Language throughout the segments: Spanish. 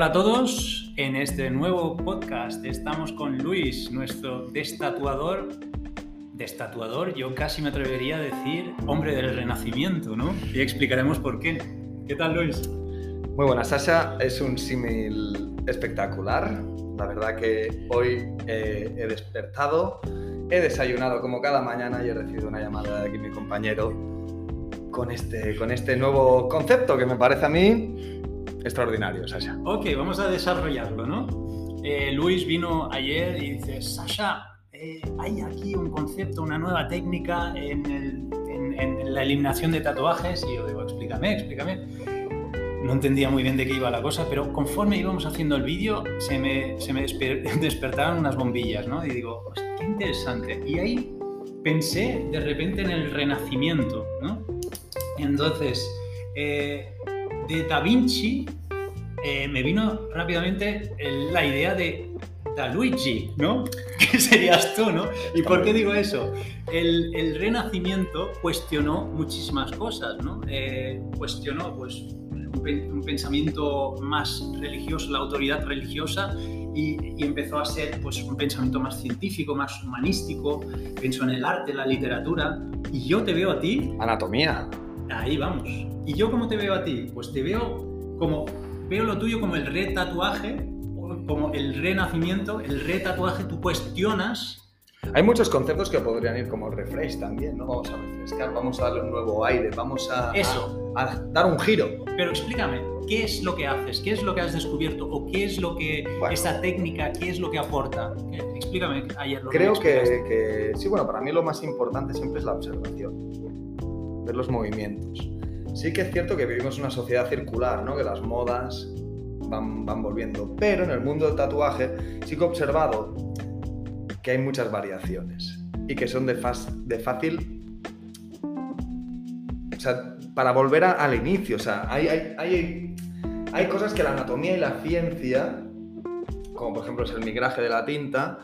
Hola a todos, en este nuevo podcast estamos con Luis, nuestro destatuador. Destatuador, yo casi me atrevería a decir hombre del renacimiento, ¿no? Y explicaremos por qué. ¿Qué tal, Luis? Muy buena, Sasha. Es un símil espectacular. La verdad que hoy eh, he despertado, he desayunado como cada mañana y he recibido una llamada de aquí mi compañero con este, con este nuevo concepto que me parece a mí extraordinario, Sasha. Ok, vamos a desarrollarlo, ¿no? Eh, Luis vino ayer y dice, Sasha, eh, hay aquí un concepto, una nueva técnica en, la eliminación de tatuajes. Y yo digo, explícame, explícame. No entendía muy bien de qué iba la cosa, pero conforme íbamos haciendo el vídeo, se me, se me despertaron unas bombillas, ¿no? Y digo, qué interesante. Y ahí pensé de repente en el renacimiento, ¿no? Entonces, eh, de Da Vinci eh, me vino rápidamente la idea de Da Luigi, ¿no? Que serías tú, ¿no? ¿Y por qué digo eso? El, Renacimiento cuestionó muchísimas cosas, ¿no? Eh, cuestionó, pues, un, pensamiento más religioso, la autoridad religiosa, y, empezó a ser pues, un pensamiento más científico, más humanístico, pensó en el arte, la literatura, y yo te veo a ti... Anatomía. Ahí vamos. ¿Y yo cómo te veo a ti? Pues te veo como, veo lo tuyo como el retatuaje, como el renacimiento, el retatuaje, tú cuestionas hay muchos conceptos que podrían ir como refresh también, ¿no? Vamos a refrescar, vamos a darle un nuevo aire, vamos a, Eso. a, dar un giro. Pero explícame, ¿qué es lo que haces? ¿Qué es lo que has descubierto? ¿O qué es lo que, esa técnica, qué es lo que aporta? Explícame ayer lo Creo que, que, sí, bueno, para mí lo más importante siempre es la observación, ver los movimientos. Sí que es cierto que vivimos una sociedad circular, ¿no? Que las modas van, van volviendo, pero en el mundo del tatuaje sí que he observado que hay muchas variaciones y que son de, fácil... O sea, para volver al inicio, o sea, hay, hay, hay, cosas que la anatomía y la ciencia, como por ejemplo es el migraje de la tinta,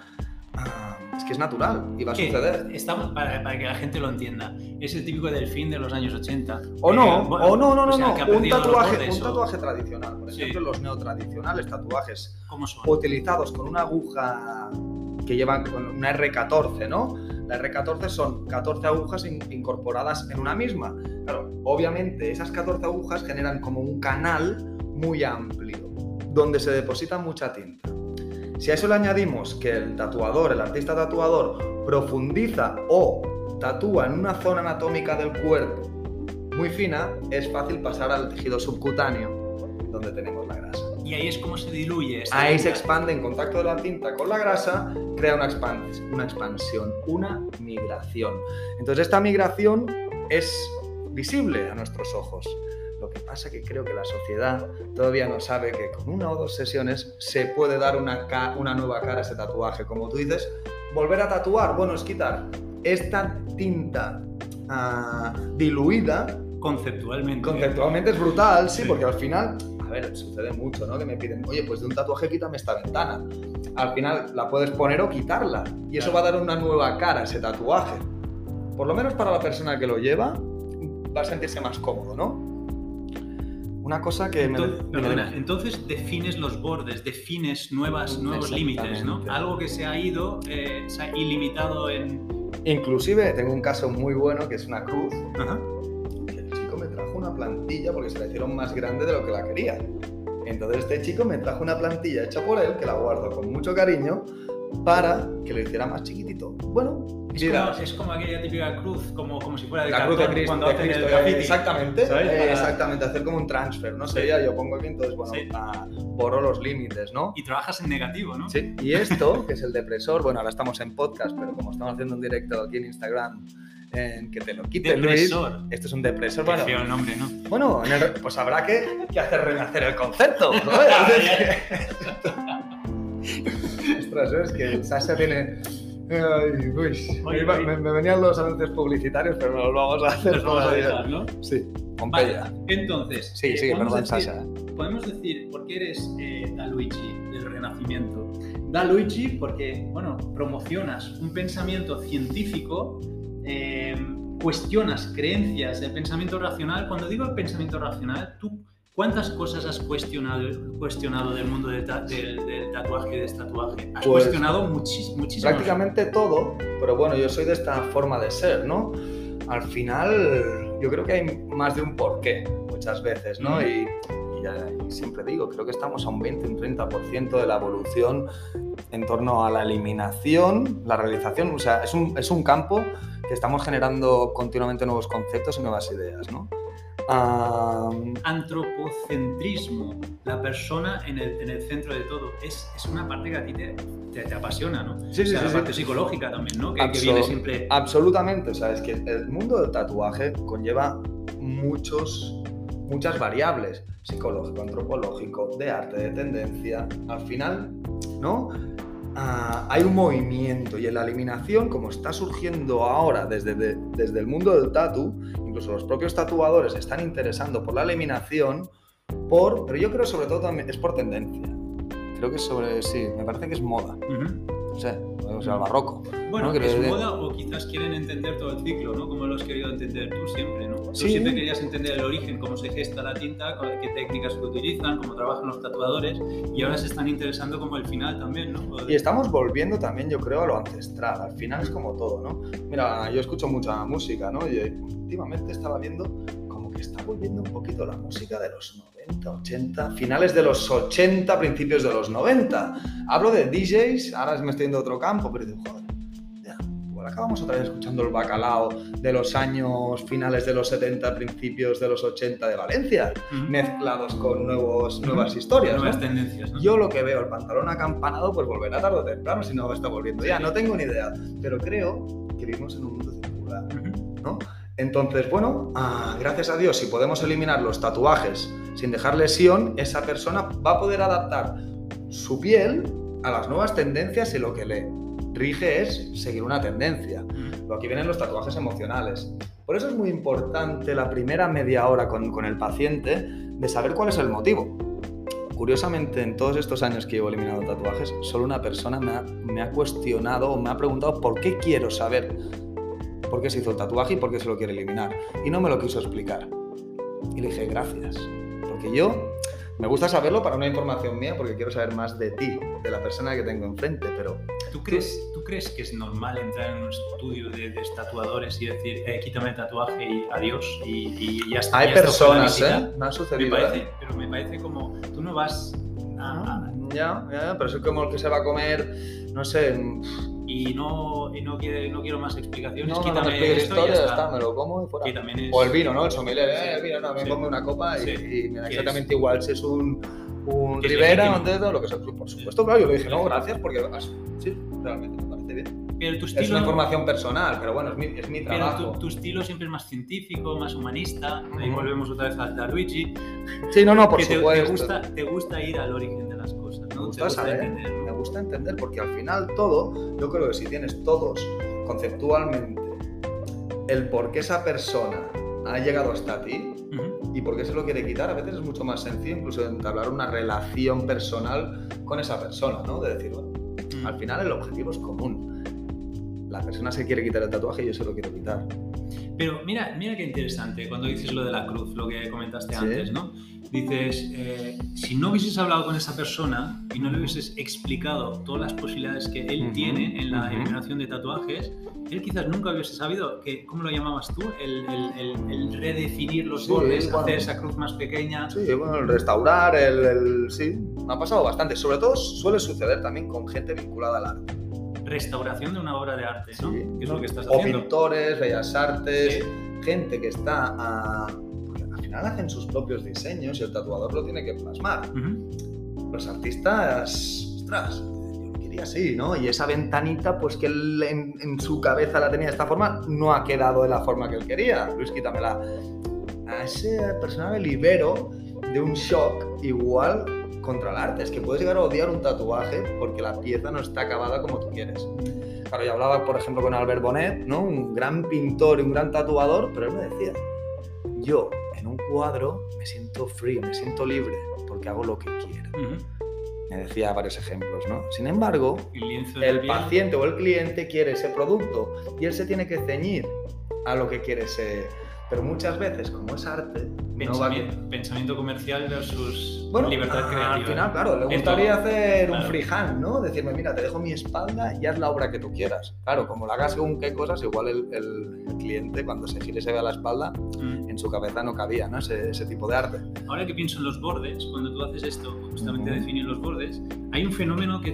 que es natural y va a suceder. Estamos, para, para, que la gente lo entienda, es el típico delfín de los años 80. O no, o no, no, no, no. Un, tatuaje, un tatuaje tradicional. Por ejemplo, los neotradicionales tatuajes utilizados con una aguja que llevan una R14, ¿no? La R14 son 14 agujas incorporadas en una misma. Claro, obviamente esas 14 agujas generan como un canal muy amplio donde se deposita mucha tinta. Si a eso le añadimos que el tatuador, el artista tatuador, profundiza o tatúa en una zona anatómica del cuerpo muy fina, es fácil pasar al tejido subcutáneo donde tenemos la grasa. Y ahí es como se diluye. Ahí se expande en contacto de la tinta con la grasa, crea una, una expansión, una migración. Entonces esta migración es visible a nuestros ojos. Lo que pasa que creo que la sociedad todavía no sabe que con una o dos sesiones se puede dar una, una nueva cara a ese tatuaje. Como tú dices, volver a tatuar, bueno, es quitar esta tinta ah, diluida. Conceptualmente. Conceptualmente es brutal, sí, porque al final a ver, sucede mucho, ¿no? Que me piden, oye, pues de un tatuaje quítame esta ventana. Al final la puedes poner o quitarla. Y eso va a dar una nueva cara a ese tatuaje. Por lo menos para la persona que lo lleva, va a sentirse más cómodo, ¿no? Una cosa que entonces, me... Perdona, entonces defines los bordes, defines nuevas, nuevos límites, ¿no? Algo que se ha ido, eh, se ha ilimitado en... Inclusive tengo un caso muy bueno que es una cruz. Ajá plantilla porque se la hicieron más grande de lo que la quería. Entonces este chico me trajo una plantilla hecha por él, que la guardo con mucho cariño, para que lo hiciera más chiquitito. Bueno, es, como, es como, aquella típica cruz, como, como si fuera de la cruz de Cristo, cuando hacen el Exactamente, eh, exactamente, hacer como un transfer, ¿no? Sería, yo pongo aquí, entonces, bueno, borro los límites, ¿no? Y trabajas en negativo, ¿no? Sí, y esto, que es el depresor, bueno, ahora estamos en podcast, pero como estamos haciendo un directo aquí en Instagram, que te lo quite depresor. Esto es un depresor. Qué bueno, el nombre, ¿no? Bueno, pues habrá que, que, hacer renacer el concepto. ¿no? Ostras, es que Sasha tiene... Ay, uy, me, me, venían los anuncios publicitarios, pero no lo vamos a hacer. Los vamos a dejar, ¿no? Sí, con vale, Entonces, sí, eh, sí, Sasha. Podemos decir, ¿por qué eres eh, Da Luigi del Renacimiento? Da Luigi porque, bueno, promocionas un pensamiento científico Em, cuestionas creencias del pensamiento racional. Cuando digo el pensamiento racional, tú ¿Cuántas cosas has cuestionado, cuestionado del mundo del, tatuaje y del tatuaje? Has pues, cuestionado muchísimo. Prácticamente todo, pero bueno, yo soy de esta forma de ser, ¿no? Al final, yo creo que hay más de un porqué muchas veces, ¿no? Y, siempre digo, creo que estamos a un 20, un 30% de la evolución en torno a la eliminación, la realización, o sea, es un, es un campo que estamos generando continuamente nuevos conceptos y nuevas ideas, ¿no? Antropocentrismo, la persona en el, en el, centro de todo. Es, es, una parte que a ti te, te, apasiona, ¿no? Sí, sí, o sea, la parte psicológica también, ¿no? Que, viene siempre... Absolutamente, o sea, es que el mundo del tatuaje conlleva muchos, muchas variables, psicológico, antropológico, de arte, de tendencia. Al final, ¿no? Ah, hay un movimiento y en la eliminación, como está surgiendo ahora desde, desde el mundo del tatu, incluso los propios tatuadores están interesando por la eliminación, por, pero yo creo sobre todo también es por tendencia. Creo que sobre, sí, me parece que es moda. O sea, o sea, el barroco. Bueno, es moda o quizás quieren entender todo el ciclo, ¿no? Como lo has querido entender tú siempre, ¿no? Tú siempre querías entender el origen, cómo se gesta la tinta, qué técnicas se utilizan, cómo trabajan los tatuadores y ahora se están interesando como el final también, ¿no? Y estamos volviendo también, yo creo, a lo ancestral. Al final es como todo, ¿no? Mira, yo escucho mucha música, ¿no? Y últimamente estaba viendo que está volviendo un poquito la música de los 90, 80, finales de los 80, principios de los 90. Hablo de DJs, ahora me estoy yendo a otro campo, pero digo, joder acabamos otra vez escuchando el bacalao de los años finales de los 70, principios de los 80 de Valencia, mezclados con nuevos, nuevas historias. Nuevas tendencias. Yo lo que veo, el pantalón acampanado, pues volverá tarde o temprano, si no está volviendo ya, no tengo ni idea. Pero creo que vivimos en un mundo circular, ¿no? Entonces, bueno, ah, gracias a Dios, si podemos eliminar los tatuajes sin dejar lesión, esa persona va a poder adaptar su piel a las nuevas tendencias y lo que lee rige es seguir una tendencia. aquí vienen los tatuajes emocionales. Por eso es muy importante la primera media hora con, el paciente de saber cuál es el motivo. Curiosamente, en todos estos años que llevo eliminando tatuajes, solo una persona me ha, me ha cuestionado o me ha preguntado por qué quiero saber por qué se hizo el tatuaje y por qué se lo quiere eliminar. Y no me lo quiso explicar. Y le dije, gracias. Porque yo me gusta saberlo para una información mía porque quiero saber más de ti, de la persona que tengo enfrente, pero... ¿Tú crees, ¿tú crees que es normal entrar en un estudio de, de tatuadores y decir, eh, quítame el tatuaje y adiós y, ya está? Hay personas, ¿eh? Me ha sucedido. Me parece, ¿eh? Pero me parece como, tú no vas a... Ya, ya, pero es como el que se va a comer, no sé y no, y no, quiere, no quiero más explicaciones, no, quítame no, esto historia, ya está. me lo como y fuera. Es... O el vino, ¿no? El sommelier, eh, el vino, no, me pongo una copa y, me da exactamente igual si es un, un Rivera, un dedo, lo que sea. Por supuesto, claro, yo le dije, no, gracias, porque sí, realmente me parece bien. Pero tu estilo, es una información personal, pero bueno, es mi, es mi trabajo. Pero tu, tu, estilo siempre es más científico, más humanista. Ahí volvemos otra vez a, Luigi. Sí, no, no, por que supuesto. Te, gusta, te gusta ir al origen de las cosas. ¿no? Me gusta, saber, entender, me gusta entender, porque al final todo, yo creo que si tienes todos conceptualmente el por qué esa persona ha llegado hasta ti y por qué se lo quiere quitar, a veces es mucho más sencillo incluso entablar una relación personal con esa persona, ¿no? De decir, bueno, al final el objetivo es común la persona se quiere quitar el tatuaje y yo se lo quiero quitar. Pero mira, mira qué interesante cuando dices lo de la cruz, lo que comentaste antes, ¿no? Dices, eh, si no hubieses hablado con esa persona y no le hubieses explicado todas las posibilidades que él tiene en la eliminación de tatuajes, él quizás nunca hubiese sabido que, ¿cómo lo llamabas tú? El, el, redefinir los bordes, hacer esa cruz más pequeña. Sí, bueno, el restaurar, el, Sí, me ha pasado bastante. Sobre todo suele suceder también con gente vinculada al arte restauración de una obra de arte, ¿no? que es lo que estás haciendo. O pintores, bellas artes, gente que está a... al final hacen sus propios diseños y el tatuador lo tiene que plasmar. Los artistas, ostras, quería así, ¿no? Y esa ventanita, pues que él en, su cabeza la tenía de esta forma, no ha quedado de la forma que él quería. Luis, quítamela. A ese personaje libero de un shock igual contra el arte, es que puedes llegar a odiar un tatuaje porque la pieza no está acabada como tú quieres. Claro, yo hablaba, por ejemplo, con Albert Bonet, ¿no? Un gran pintor y un gran tatuador, pero él me decía, yo en un cuadro me siento free, me siento libre, porque hago lo que quiero. Me decía varios ejemplos, ¿no? Sin embargo, el, paciente o el cliente quiere ese producto y él se tiene que ceñir a lo que quiere ese... Pero muchas veces, como es arte, Pensamiento, comercial versus libertad creativa. Al final, claro, le gustaría hacer un freehand, ¿no? Decirme, mira, te dejo mi espalda y haz la obra que tú quieras. Claro, como la hagas según qué cosas, igual el, cliente cuando se gire y se vea la espalda, mm. en su cabeza no cabía, ¿no? Ese, ese, tipo de arte. Ahora que pienso en los bordes, cuando tú haces esto, justamente definir los bordes, hay un fenómeno que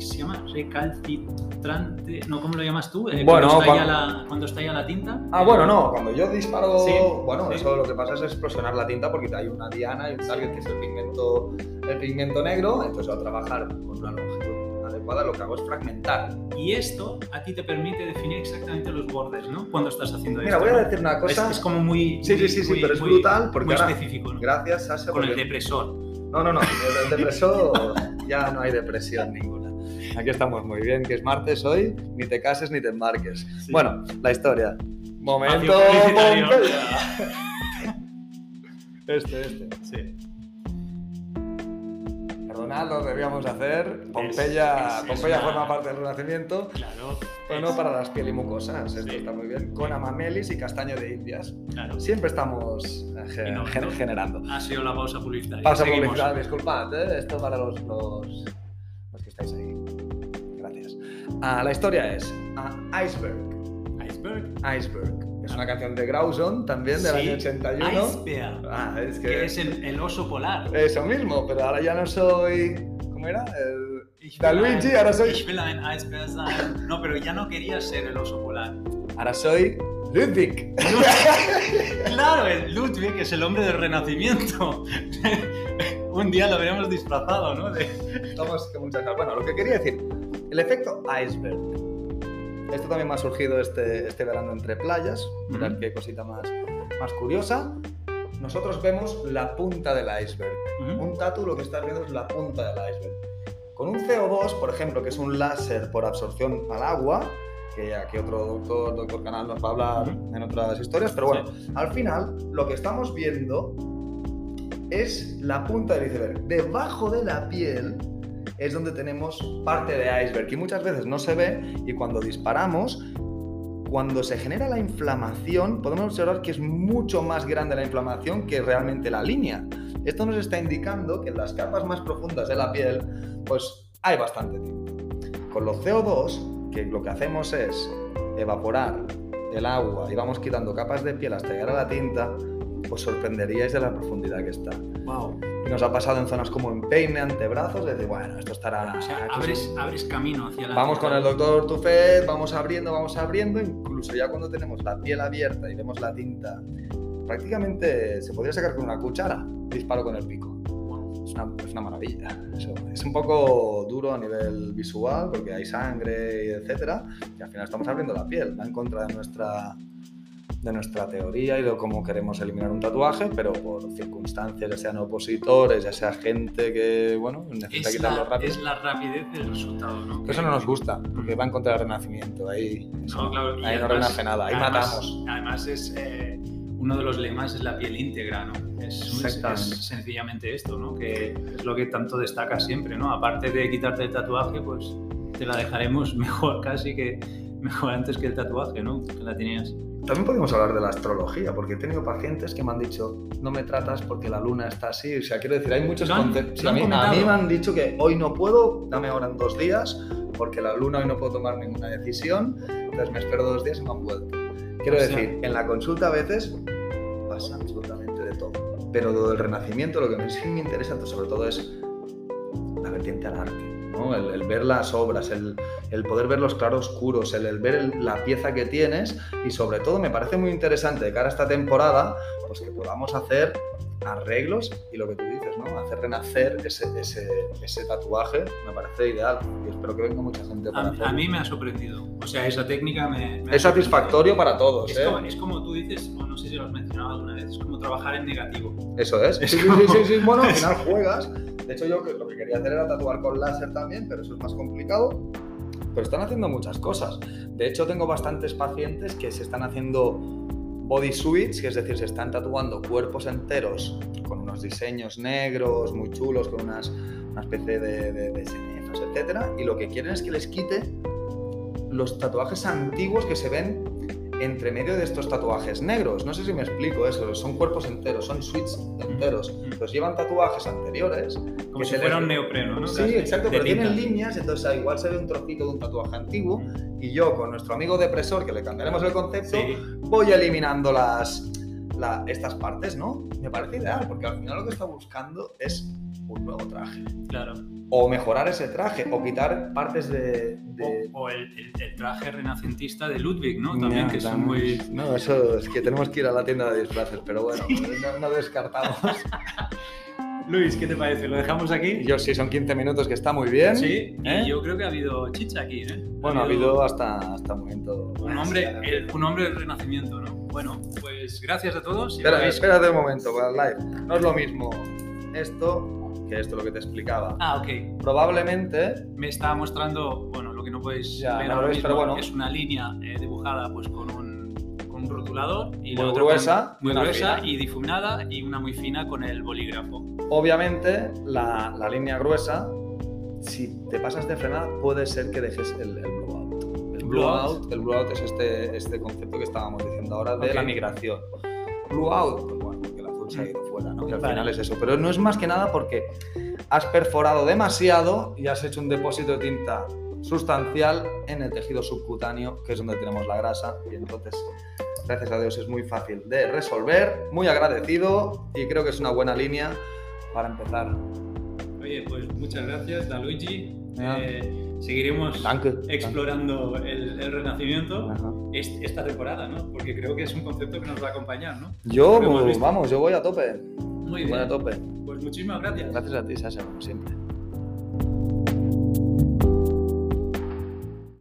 se llama recalcitrante, ¿no? ¿Cómo lo llamas tú? Eh, bueno, cuando, estalla la, cuando estalla la tinta. Ah, bueno, no, cuando yo disparo, bueno, eso lo que pasa es explosionar la tinta porque hay una diana y un target que es el pigmento, el pigmento negro, entonces a trabajar con una longitud adecuada lo que hago es fragmentar. Y esto a ti te permite definir exactamente los bordes, ¿no? Cuando estás haciendo Mira, esto. Mira, voy a decir una cosa. Es, como muy. Sí, sí, sí, sí, pero es brutal porque. Muy específico, ¿no? Gracias, Sasha. Con el depresor. No, no, no. El depresor ya no hay depresión ninguna. Aquí estamos muy bien, que es martes hoy, ni te cases ni te embarques. Bueno, la historia. Momento Este, este. Sí. Perdonad, lo debíamos hacer. Pompeya, Pompeya forma parte del Renacimiento. Claro. Bueno, para las piel y mucosas, esto está muy bien. Con amamelis y castaño de indias. Claro. Siempre estamos eh, generando. Ha sido la pausa publicitaria. Pausa publicitaria, disculpad, ¿eh? esto para los, los, Ah, la historia es ah, Iceberg. Iceberg. Iceberg. Es una canción de Grauson también del año 81. Iceberg. Ah, es que, es el, oso polar. Eso mismo, pero ahora ya no soy. ¿Cómo era? El. Luigi, ahora soy. Ich will ein Eisbär sein. No, pero ya no quería ser el oso polar. Ahora soy Ludwig. claro, el Ludwig es el hombre del renacimiento. Un día lo veremos disfrazado, ¿no? De... Estamos que muchas Bueno, lo que quería decir, el efecto iceberg. Esto también me ha surgido este, este verano entre playas. Mirad qué cosita más, más curiosa. Nosotros vemos la punta del iceberg. Un tatu lo que estás viendo es la punta del iceberg. Con un CO2, por ejemplo, que es un láser por absorción al agua, que aquí otro doctor, doctor Canal nos va a hablar en otras historias, pero bueno, al final lo que estamos viendo es la punta del iceberg. Debajo de la piel es donde tenemos parte de iceberg y muchas veces no se ve y cuando disparamos, cuando se genera la inflamación, podemos observar que es mucho más grande la inflamación que realmente la línea. Esto nos está indicando que en las capas más profundas de la piel, pues hay bastante tinta. Con los CO2, que lo que hacemos es evaporar el agua y vamos quitando capas de piel hasta llegar a la tinta, os sorprenderíais de la profundidad que está. Wow. Y nos ha pasado en zonas como en peine, antebrazos, de decir, bueno, esto estará... O sea, abres, abres, camino hacia la... Vamos con el doctor Tufet, vamos abriendo, vamos abriendo, incluso ya cuando tenemos la piel abierta y vemos la tinta, prácticamente se podría sacar con una cuchara, disparo con el pico. Es una, es una maravilla. es un poco duro a nivel visual porque hay sangre, y etcétera, y al final estamos abriendo la piel, va en contra de nuestra de nuestra teoría y de cómo queremos eliminar un tatuaje, pero por circunstancias, ya sean opositores, ya sea gente que, bueno, necesita quitarlo rápido. Es la rapidez del resultado, ¿no? Eso no nos gusta, porque va en contra del renacimiento, ahí no, claro, ahí no renace nada, ahí matamos. Además es... Eh, uno de los lemas es la piel íntegra, ¿no? Es, sencillamente esto, ¿no? Que es lo que tanto destaca siempre, ¿no? Aparte de quitarte el tatuaje, pues te la dejaremos mejor casi que mejor antes que el tatuaje, ¿no? Que la tenías. También podemos hablar de la astrología, porque he tenido pacientes que me han dicho, no me tratas porque la luna está así. O sea, quiero decir, hay muchos conceptos. A mí, me han dicho que hoy no puedo, dame ahora en dos días, porque la luna hoy no puedo tomar ninguna decisión, entonces me espero dos días y me han vuelto. Quiero decir, en la consulta a veces pasa absolutamente de todo. Pero lo del renacimiento, lo que sí me interesa sobre todo es la vertiente al arte el, ver las obras, el, poder ver los claroscuros, el, el ver la pieza que tienes y sobre todo me parece muy interesante de cara a esta temporada, pues que podamos hacer arreglos y lo que tú dices, ¿no? Hacer renacer ese, ese, ese tatuaje me parece ideal y espero que venga mucha gente para a, a mí me ha sorprendido. O sea, esa técnica me... es satisfactorio para todos. Es, ¿eh? como, es, como, tú dices, o no sé si lo has mencionado alguna vez, es como trabajar en negativo. Eso es. sí, sí, sí, sí, Bueno, al final juegas. De hecho, yo lo que quería hacer era tatuar con láser también, pero eso es más complicado. Pero están haciendo muchas cosas. De hecho, tengo bastantes pacientes que se están haciendo body suits, que es decir, se están tatuando cuerpos enteros con unos diseños negros muy chulos, con unas, una especie de, de, etc. Y lo que quieren es que les quite los tatuajes antiguos que se ven entre medio de estos tatuajes negros. No sé si me explico eso, son cuerpos enteros, son suites enteros. Los llevan tatuajes anteriores. Como si fuera un neopreno, ¿no? Sí, exacto, pero tienen líneas, entonces ah, igual se ve un trocito de un tatuaje antiguo y yo con nuestro amigo depresor, que le cambiaremos el concepto, voy eliminando las, estas partes, ¿no? Me parece ideal, porque al final lo que está buscando es un nuevo traje. Claro. O mejorar ese traje, o quitar partes de... O, el, traje renacentista de Ludwig, ¿no? También, que son muy... No, eso es que tenemos que ir a la tienda de disfraces, pero bueno, no, descartamos. Luis, ¿qué te parece? ¿Lo dejamos aquí? Yo sí, son 15 minutos que está muy bien. Sí, y ¿eh? yo creo que ha habido chicha aquí, ¿eh? Bueno, ha habido, hasta, hasta el momento. Un hombre, un hombre del renacimiento, ¿no? Bueno, pues gracias a todos. Espera, espérate un momento, para el live. No es lo mismo esto que esto es lo que te explicaba. Ah, ok. Probablemente... Me estaba mostrando, bueno, lo que no podéis ya, ver ahora mismo, pero bueno. es una línea eh, dibujada pues con un, con un rotulador y muy gruesa, muy gruesa y difuminada y una muy fina con el bolígrafo. Obviamente la, la línea gruesa, si te pasas de frenada, puede ser que dejes el, el blowout. El blowout, el blowout es este, este concepto que estábamos diciendo ahora de la migración. Blowout, pues bueno, porque el azul se ha ido fuera, ¿no? Que al final es eso. Pero no es más que nada porque has perforado demasiado y has hecho un depósito de tinta sustancial en el tejido subcutáneo, que es donde tenemos la grasa, y entonces, gracias a Dios, es muy fácil de resolver, muy agradecido y creo que es una buena línea para empezar. Oye, pues muchas gracias, Daluigi. Eh, seguiremos explorando El, renacimiento esta temporada, ¿no? Porque creo que es un concepto que nos va a acompañar, ¿no? Yo, vamos, yo voy a tope. Muy bien. Voy a tope. Pues muchísimas gracias. Gracias a ti, Sasha, como siempre.